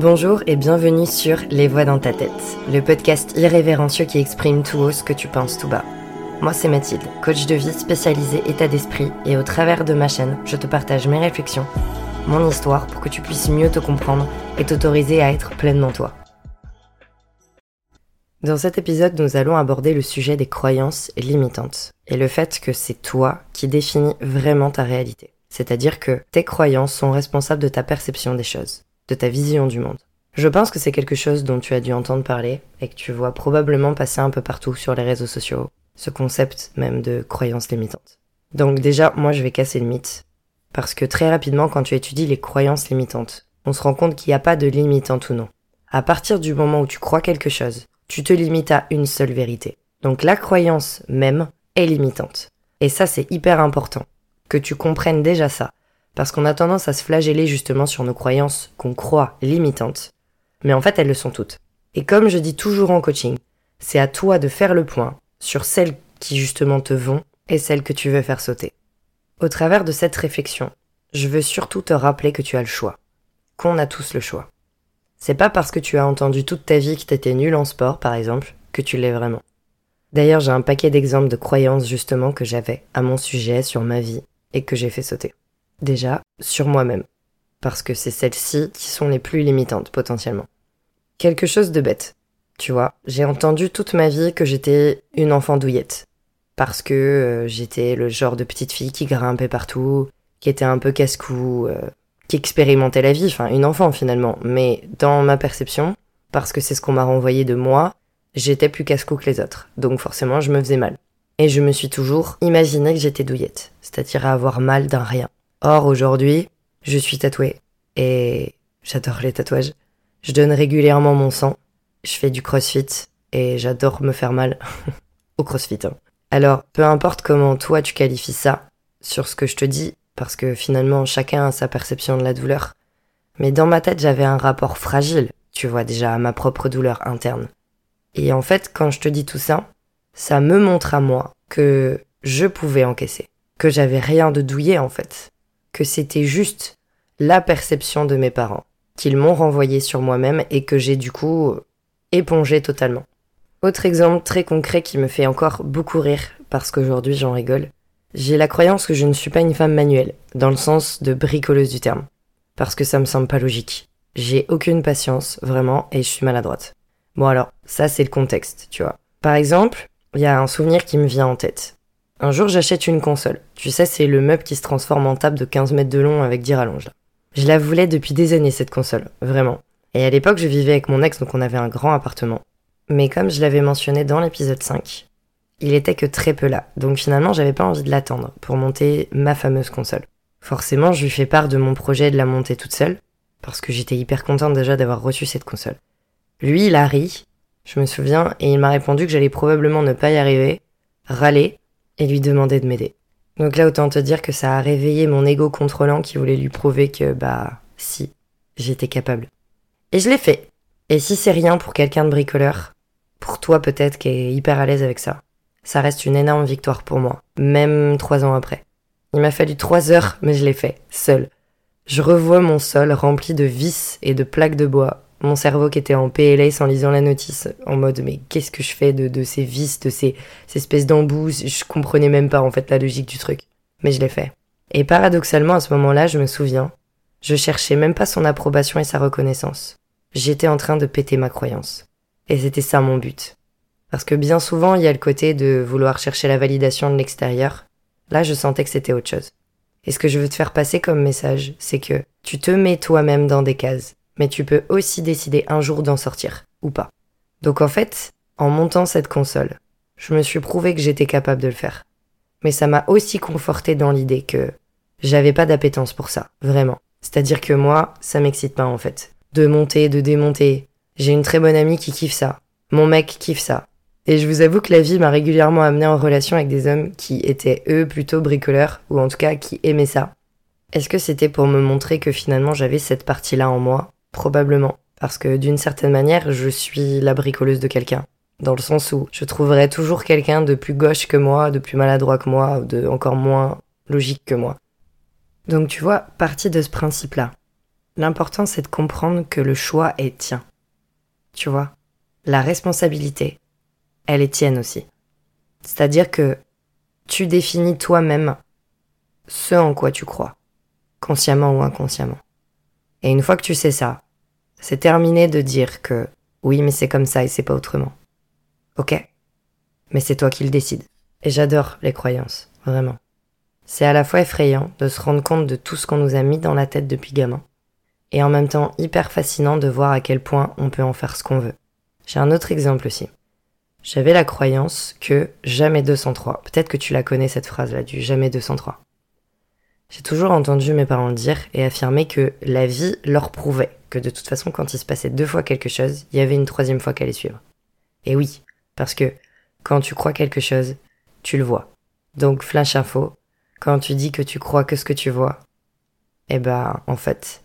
Bonjour et bienvenue sur Les Voix dans ta tête, le podcast irrévérencieux qui exprime tout haut ce que tu penses tout bas. Moi c'est Mathilde, coach de vie spécialisée état d'esprit et au travers de ma chaîne, je te partage mes réflexions, mon histoire pour que tu puisses mieux te comprendre et t'autoriser à être pleinement toi. Dans cet épisode, nous allons aborder le sujet des croyances limitantes et le fait que c'est toi qui définis vraiment ta réalité. C'est-à-dire que tes croyances sont responsables de ta perception des choses de ta vision du monde. Je pense que c'est quelque chose dont tu as dû entendre parler et que tu vois probablement passer un peu partout sur les réseaux sociaux, ce concept même de croyances limitantes. Donc déjà, moi je vais casser le mythe, parce que très rapidement quand tu étudies les croyances limitantes, on se rend compte qu'il n'y a pas de limitante ou non. À partir du moment où tu crois quelque chose, tu te limites à une seule vérité. Donc la croyance même est limitante. Et ça c'est hyper important, que tu comprennes déjà ça, parce qu'on a tendance à se flageller justement sur nos croyances qu'on croit limitantes, mais en fait elles le sont toutes. Et comme je dis toujours en coaching, c'est à toi de faire le point sur celles qui justement te vont et celles que tu veux faire sauter. Au travers de cette réflexion, je veux surtout te rappeler que tu as le choix, qu'on a tous le choix. C'est pas parce que tu as entendu toute ta vie que t'étais nul en sport, par exemple, que tu l'es vraiment. D'ailleurs, j'ai un paquet d'exemples de croyances justement que j'avais à mon sujet sur ma vie et que j'ai fait sauter. Déjà, sur moi-même. Parce que c'est celles-ci qui sont les plus limitantes potentiellement. Quelque chose de bête. Tu vois, j'ai entendu toute ma vie que j'étais une enfant douillette. Parce que euh, j'étais le genre de petite fille qui grimpait partout, qui était un peu casse-cou, euh, qui expérimentait la vie, enfin une enfant finalement. Mais dans ma perception, parce que c'est ce qu'on m'a renvoyé de moi, j'étais plus casse-cou que les autres. Donc forcément, je me faisais mal. Et je me suis toujours imaginé que j'étais douillette, c'est-à-dire avoir mal d'un rien. Or, aujourd'hui, je suis tatouée. Et j'adore les tatouages. Je donne régulièrement mon sang. Je fais du crossfit. Et j'adore me faire mal. Au crossfit. Hein. Alors, peu importe comment toi tu qualifies ça, sur ce que je te dis, parce que finalement chacun a sa perception de la douleur. Mais dans ma tête, j'avais un rapport fragile, tu vois déjà, à ma propre douleur interne. Et en fait, quand je te dis tout ça, ça me montre à moi que je pouvais encaisser, que j'avais rien de douillet en fait, c'était juste la perception de mes parents, qu'ils m'ont renvoyé sur moi-même et que j'ai du coup épongé totalement. Autre exemple très concret qui me fait encore beaucoup rire, parce qu'aujourd'hui j'en rigole, j'ai la croyance que je ne suis pas une femme manuelle, dans le sens de bricoleuse du terme, parce que ça me semble pas logique. J'ai aucune patience, vraiment, et je suis maladroite. Bon alors, ça c'est le contexte, tu vois. Par exemple, il y a un souvenir qui me vient en tête. Un jour, j'achète une console. Tu sais, c'est le meuble qui se transforme en table de 15 mètres de long avec 10 rallonges. Je la voulais depuis des années, cette console. Vraiment. Et à l'époque, je vivais avec mon ex, donc on avait un grand appartement. Mais comme je l'avais mentionné dans l'épisode 5, il était que très peu là. Donc finalement, j'avais pas envie de l'attendre pour monter ma fameuse console. Forcément, je lui fais part de mon projet de la monter toute seule, parce que j'étais hyper contente déjà d'avoir reçu cette console. Lui, il a ri, je me souviens, et il m'a répondu que j'allais probablement ne pas y arriver, râler, et lui demander de m'aider. Donc là, autant te dire que ça a réveillé mon ego contrôlant qui voulait lui prouver que, bah, si, j'étais capable. Et je l'ai fait. Et si c'est rien pour quelqu'un de bricoleur, pour toi peut-être qui est hyper à l'aise avec ça, ça reste une énorme victoire pour moi, même trois ans après. Il m'a fallu trois heures, mais je l'ai fait, seul. Je revois mon sol rempli de vis et de plaques de bois, mon cerveau qui était en PLS en lisant la notice, en mode mais qu'est-ce que je fais de, ces vis, de ces, espèces d'embouts, je comprenais même pas en fait la logique du truc. Mais je l'ai fait. Et paradoxalement à ce moment-là, je me souviens, je cherchais même pas son approbation et sa reconnaissance. J'étais en train de péter ma croyance. Et c'était ça mon but. Parce que bien souvent, il y a le côté de vouloir chercher la validation de l'extérieur. Là, je sentais que c'était autre chose. Et ce que je veux te faire passer comme message, c'est que tu te mets toi-même dans des cases mais tu peux aussi décider un jour d'en sortir, ou pas. Donc en fait, en montant cette console, je me suis prouvé que j'étais capable de le faire. Mais ça m'a aussi conforté dans l'idée que j'avais pas d'appétence pour ça, vraiment. C'est-à-dire que moi, ça m'excite pas en fait. De monter, de démonter. J'ai une très bonne amie qui kiffe ça. Mon mec kiffe ça. Et je vous avoue que la vie m'a régulièrement amené en relation avec des hommes qui étaient eux plutôt bricoleurs, ou en tout cas qui aimaient ça. Est-ce que c'était pour me montrer que finalement j'avais cette partie-là en moi? Probablement. Parce que d'une certaine manière, je suis la bricoleuse de quelqu'un. Dans le sens où je trouverai toujours quelqu'un de plus gauche que moi, de plus maladroit que moi, ou de encore moins logique que moi. Donc tu vois, partie de ce principe-là. L'important, c'est de comprendre que le choix est tien. Tu vois? La responsabilité, elle est tienne aussi. C'est-à-dire que tu définis toi-même ce en quoi tu crois, consciemment ou inconsciemment. Et une fois que tu sais ça, c'est terminé de dire que oui, mais c'est comme ça et c'est pas autrement. Ok Mais c'est toi qui le décides. Et j'adore les croyances, vraiment. C'est à la fois effrayant de se rendre compte de tout ce qu'on nous a mis dans la tête depuis gamin, et en même temps hyper fascinant de voir à quel point on peut en faire ce qu'on veut. J'ai un autre exemple aussi. J'avais la croyance que jamais 203. Peut-être que tu la connais cette phrase-là du jamais 203. J'ai toujours entendu mes parents dire et affirmer que la vie leur prouvait que de toute façon quand il se passait deux fois quelque chose, il y avait une troisième fois qu'elle allait suivre. Et oui, parce que quand tu crois quelque chose, tu le vois. Donc flash info, quand tu dis que tu crois que ce que tu vois, eh ben en fait,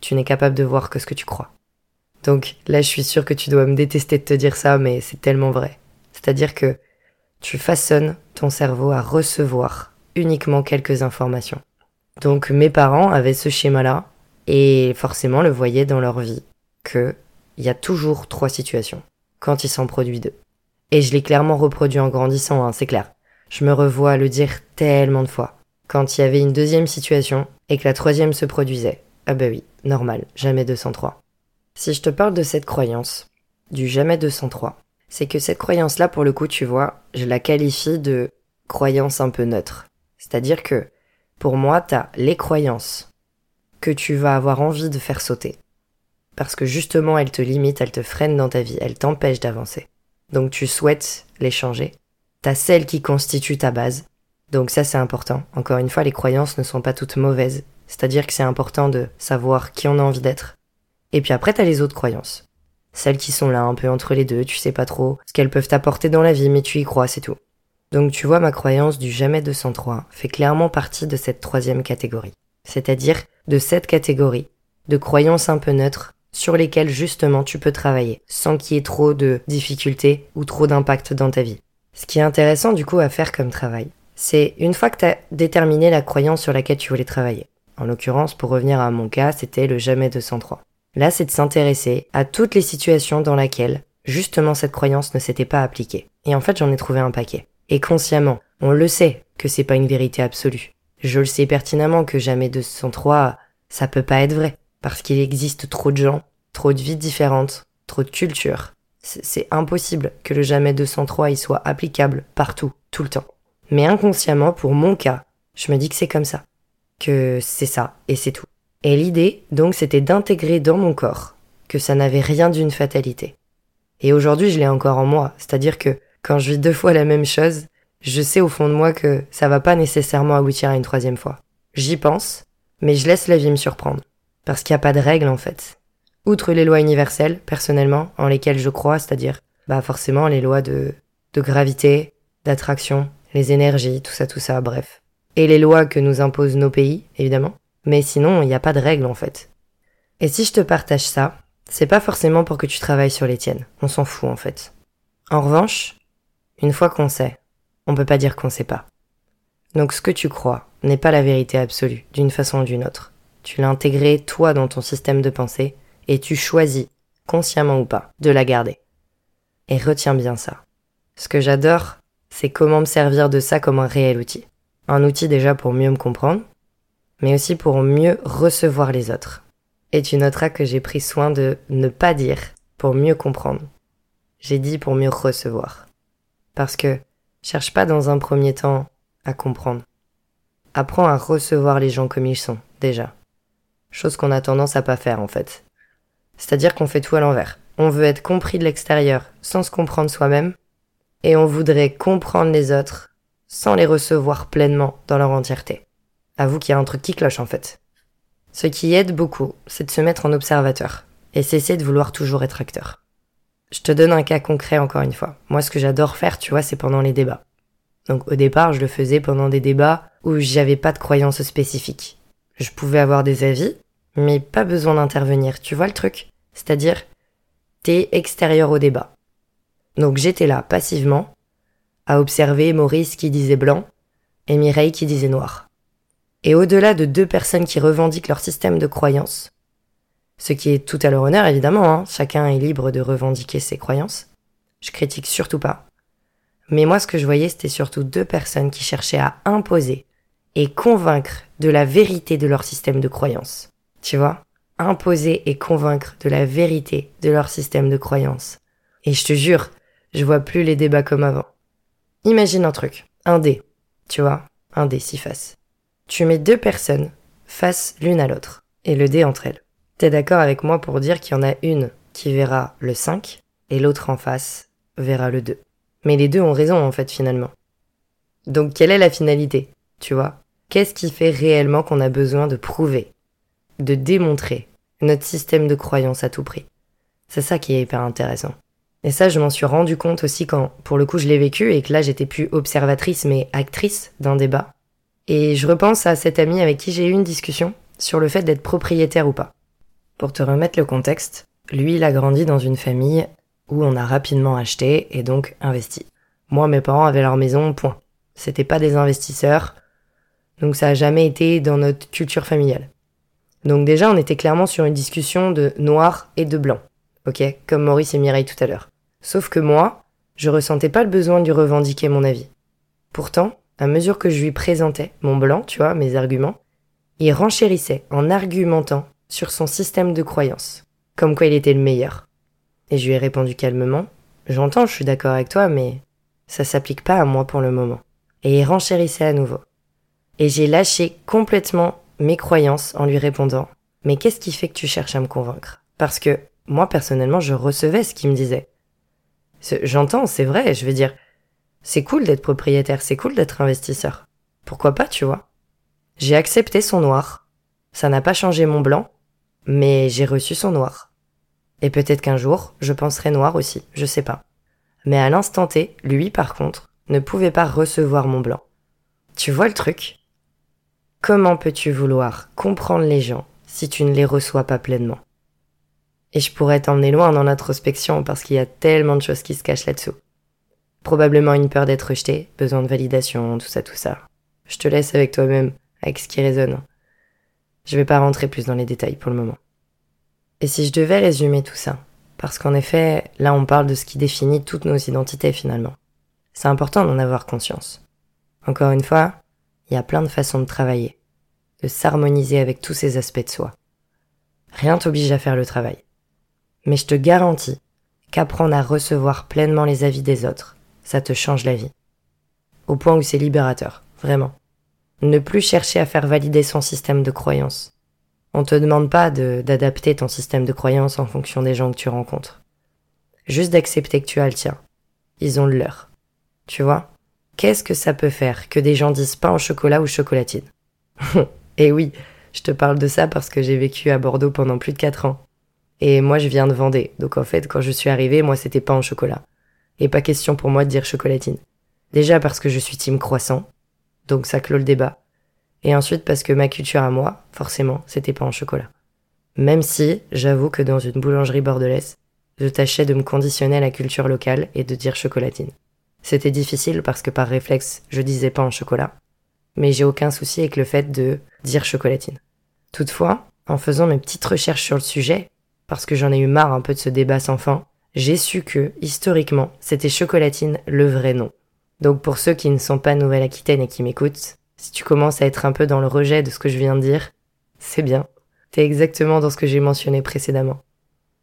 tu n'es capable de voir que ce que tu crois. Donc là, je suis sûre que tu dois me détester de te dire ça, mais c'est tellement vrai. C'est-à-dire que tu façonnes ton cerveau à recevoir uniquement quelques informations. Donc mes parents avaient ce schéma-là et forcément le voyaient dans leur vie que il y a toujours trois situations quand il s'en produit deux. Et je l'ai clairement reproduit en grandissant, hein, c'est clair. Je me revois le dire tellement de fois. Quand il y avait une deuxième situation et que la troisième se produisait. Ah bah oui, normal, jamais 203. Si je te parle de cette croyance, du jamais 203, c'est que cette croyance-là, pour le coup, tu vois, je la qualifie de croyance un peu neutre. C'est-à-dire que, pour moi, t'as les croyances que tu vas avoir envie de faire sauter. Parce que justement, elles te limitent, elles te freinent dans ta vie, elles t'empêchent d'avancer. Donc tu souhaites les changer. T'as celles qui constituent ta base. Donc ça, c'est important. Encore une fois, les croyances ne sont pas toutes mauvaises. C'est-à-dire que c'est important de savoir qui on a envie d'être. Et puis après, t'as les autres croyances. Celles qui sont là un peu entre les deux, tu sais pas trop ce qu'elles peuvent t'apporter dans la vie, mais tu y crois, c'est tout. Donc tu vois, ma croyance du jamais 203 fait clairement partie de cette troisième catégorie. C'est-à-dire de cette catégorie de croyances un peu neutres sur lesquelles justement tu peux travailler sans qu'il y ait trop de difficultés ou trop d'impact dans ta vie. Ce qui est intéressant du coup à faire comme travail, c'est une fois que tu as déterminé la croyance sur laquelle tu voulais travailler. En l'occurrence, pour revenir à mon cas, c'était le jamais 203. Là, c'est de s'intéresser à toutes les situations dans lesquelles, justement, cette croyance ne s'était pas appliquée. Et en fait, j'en ai trouvé un paquet. Et consciemment, on le sait que c'est pas une vérité absolue. Je le sais pertinemment que jamais 203, ça peut pas être vrai. Parce qu'il existe trop de gens, trop de vies différentes, trop de cultures. C'est impossible que le jamais 203 y soit applicable partout, tout le temps. Mais inconsciemment, pour mon cas, je me dis que c'est comme ça. Que c'est ça, et c'est tout. Et l'idée, donc, c'était d'intégrer dans mon corps que ça n'avait rien d'une fatalité. Et aujourd'hui, je l'ai encore en moi, c'est-à-dire que quand je vis deux fois la même chose, je sais au fond de moi que ça va pas nécessairement aboutir à une troisième fois. J'y pense, mais je laisse la vie me surprendre. Parce qu'il n'y a pas de règles en fait. Outre les lois universelles, personnellement, en lesquelles je crois, c'est-à-dire, bah forcément les lois de, de gravité, d'attraction, les énergies, tout ça, tout ça, bref. Et les lois que nous imposent nos pays, évidemment. Mais sinon, il n'y a pas de règles en fait. Et si je te partage ça, c'est pas forcément pour que tu travailles sur les tiennes. On s'en fout en fait. En revanche, une fois qu'on sait, on peut pas dire qu'on sait pas. Donc ce que tu crois n'est pas la vérité absolue, d'une façon ou d'une autre. Tu l'as intégré toi dans ton système de pensée et tu choisis, consciemment ou pas, de la garder. Et retiens bien ça. Ce que j'adore, c'est comment me servir de ça comme un réel outil. Un outil déjà pour mieux me comprendre, mais aussi pour mieux recevoir les autres. Et tu noteras que j'ai pris soin de ne pas dire pour mieux comprendre. J'ai dit pour mieux recevoir. Parce que cherche pas dans un premier temps à comprendre. Apprends à recevoir les gens comme ils sont, déjà. Chose qu'on a tendance à pas faire en fait. C'est-à-dire qu'on fait tout à l'envers. On veut être compris de l'extérieur sans se comprendre soi-même, et on voudrait comprendre les autres sans les recevoir pleinement dans leur entièreté. Avoue qu'il y a un truc qui cloche en fait. Ce qui aide beaucoup, c'est de se mettre en observateur et cesser de vouloir toujours être acteur. Je te donne un cas concret encore une fois. Moi, ce que j'adore faire, tu vois, c'est pendant les débats. Donc au départ, je le faisais pendant des débats où j'avais pas de croyances spécifiques. Je pouvais avoir des avis, mais pas besoin d'intervenir. Tu vois le truc? C'est-à-dire, t'es extérieur au débat. Donc j'étais là, passivement, à observer Maurice qui disait blanc et Mireille qui disait noir. Et au-delà de deux personnes qui revendiquent leur système de croyances, Ce qui est tout à leur honneur, évidemment, hein. chacun est libre de revendiquer ses croyances. Je critique surtout pas. Mais moi, ce que je voyais, c'était surtout deux personnes qui cherchaient à imposer et convaincre de la vérité de leur système de croyances. Tu vois? Imposer et convaincre de la vérité de leur système de croyances. Et je te jure, je vois plus les débats comme avant. Imagine un truc, un dé, tu vois, un dé six faces. Tu mets deux personnes face l'une à l'autre, et le dé entre elles. T'es d'accord avec moi pour dire qu'il y en a une qui verra le 5 et l'autre en face verra le 2. Mais les deux ont raison en fait finalement. Donc quelle est la finalité Tu vois? Qu'est-ce qui fait réellement qu'on a besoin de prouver, de démontrer notre système de croyance à tout prix? C'est ça qui est hyper intéressant. Et ça, je m'en suis rendu compte aussi quand, pour le coup, je l'ai vécu et que là, j'étais plus observatrice mais actrice d'un débat. Et je repense à cette amie avec qui j'ai eu une discussion sur le fait d'être propriétaire ou pas. Pour te remettre le contexte, lui, il a grandi dans une famille où on a rapidement acheté et donc investi. Moi, mes parents avaient leur maison, point. C'était pas des investisseurs, donc ça a jamais été dans notre culture familiale. Donc déjà, on était clairement sur une discussion de noir et de blanc. Ok? Comme Maurice et Mireille tout à l'heure. Sauf que moi, je ressentais pas le besoin de lui revendiquer mon avis. Pourtant, à mesure que je lui présentais mon blanc, tu vois, mes arguments, il renchérissait en argumentant sur son système de croyance, comme quoi il était le meilleur. Et je lui ai répondu calmement, j'entends, je suis d'accord avec toi, mais ça s'applique pas à moi pour le moment. Et il renchérissait à nouveau. Et j'ai lâché complètement mes croyances en lui répondant, mais qu'est-ce qui fait que tu cherches à me convaincre? Parce que moi personnellement, je recevais ce qu'il me disait. J'entends, c'est vrai, je veux dire, c'est cool d'être propriétaire, c'est cool d'être investisseur. Pourquoi pas, tu vois? J'ai accepté son noir. Ça n'a pas changé mon blanc, mais j'ai reçu son noir. Et peut-être qu'un jour, je penserai noir aussi, je sais pas. Mais à l'instant T, lui par contre, ne pouvait pas recevoir mon blanc. Tu vois le truc? Comment peux-tu vouloir comprendre les gens si tu ne les reçois pas pleinement? Et je pourrais t'emmener loin dans l'introspection parce qu'il y a tellement de choses qui se cachent là-dessous. Probablement une peur d'être rejeté, besoin de validation, tout ça, tout ça. Je te laisse avec toi-même, avec ce qui résonne. Je vais pas rentrer plus dans les détails pour le moment. Et si je devais résumer tout ça, parce qu'en effet, là on parle de ce qui définit toutes nos identités finalement. C'est important d'en avoir conscience. Encore une fois, il y a plein de façons de travailler, de s'harmoniser avec tous ces aspects de soi. Rien t'oblige à faire le travail. Mais je te garantis qu'apprendre à recevoir pleinement les avis des autres, ça te change la vie. Au point où c'est libérateur, vraiment. Ne plus chercher à faire valider son système de croyance. On te demande pas d'adapter ton système de croyance en fonction des gens que tu rencontres. Juste d'accepter que tu as le tien. Ils ont le leur. Tu vois? Qu'est-ce que ça peut faire que des gens disent pain au chocolat ou chocolatine? Et oui, je te parle de ça parce que j'ai vécu à Bordeaux pendant plus de 4 ans. Et moi, je viens de Vendée. Donc en fait, quand je suis arrivée, moi, c'était pain au chocolat. Et pas question pour moi de dire chocolatine. Déjà parce que je suis team croissant donc ça clôt le débat. Et ensuite parce que ma culture à moi, forcément, c'était pas en chocolat. Même si, j'avoue que dans une boulangerie bordelaise, je tâchais de me conditionner à la culture locale et de dire chocolatine. C'était difficile parce que par réflexe, je disais pas en chocolat. Mais j'ai aucun souci avec le fait de dire chocolatine. Toutefois, en faisant mes petites recherches sur le sujet, parce que j'en ai eu marre un peu de ce débat sans fin, j'ai su que, historiquement, c'était chocolatine le vrai nom. Donc pour ceux qui ne sont pas Nouvelle-Aquitaine et qui m'écoutent, si tu commences à être un peu dans le rejet de ce que je viens de dire, c'est bien. T'es exactement dans ce que j'ai mentionné précédemment.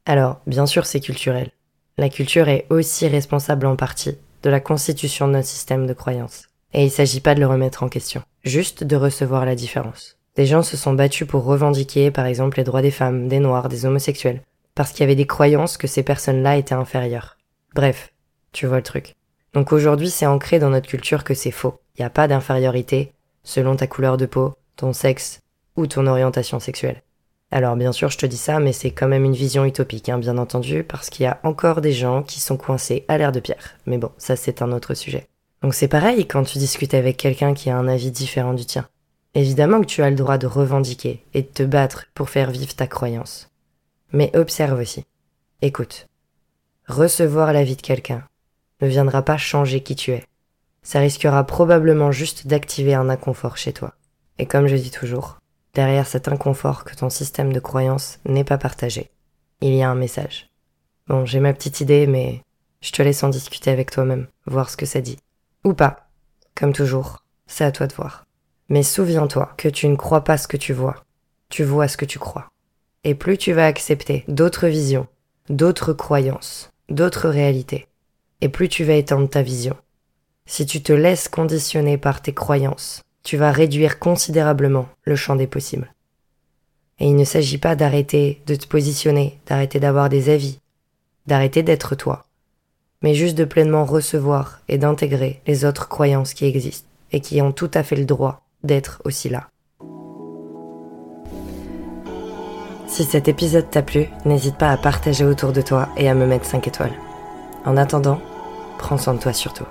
Alors, bien sûr, c'est culturel. La culture est aussi responsable en partie de la constitution de notre système de croyances. Et il s'agit pas de le remettre en question, juste de recevoir la différence. Des gens se sont battus pour revendiquer, par exemple, les droits des femmes, des noirs, des homosexuels, parce qu'il y avait des croyances que ces personnes-là étaient inférieures. Bref, tu vois le truc. Donc aujourd'hui, c'est ancré dans notre culture que c'est faux. Il n'y a pas d'infériorité selon ta couleur de peau, ton sexe ou ton orientation sexuelle. Alors bien sûr, je te dis ça, mais c'est quand même une vision utopique, hein, bien entendu, parce qu'il y a encore des gens qui sont coincés à l'air de pierre. Mais bon, ça c'est un autre sujet. Donc c'est pareil quand tu discutes avec quelqu'un qui a un avis différent du tien. Évidemment que tu as le droit de revendiquer et de te battre pour faire vivre ta croyance. Mais observe aussi. Écoute. Recevoir l'avis de quelqu'un, ne viendra pas changer qui tu es. Ça risquera probablement juste d'activer un inconfort chez toi. Et comme je dis toujours, derrière cet inconfort que ton système de croyance n'est pas partagé, il y a un message. Bon, j'ai ma petite idée, mais je te laisse en discuter avec toi-même, voir ce que ça dit. Ou pas. Comme toujours, c'est à toi de voir. Mais souviens-toi que tu ne crois pas ce que tu vois, tu vois ce que tu crois. Et plus tu vas accepter d'autres visions, d'autres croyances, d'autres réalités, et plus tu vas étendre ta vision. Si tu te laisses conditionner par tes croyances, tu vas réduire considérablement le champ des possibles. Et il ne s'agit pas d'arrêter de te positionner, d'arrêter d'avoir des avis, d'arrêter d'être toi, mais juste de pleinement recevoir et d'intégrer les autres croyances qui existent et qui ont tout à fait le droit d'être aussi là. Si cet épisode t'a plu, n'hésite pas à partager autour de toi et à me mettre 5 étoiles. En attendant, prends soin de toi surtout.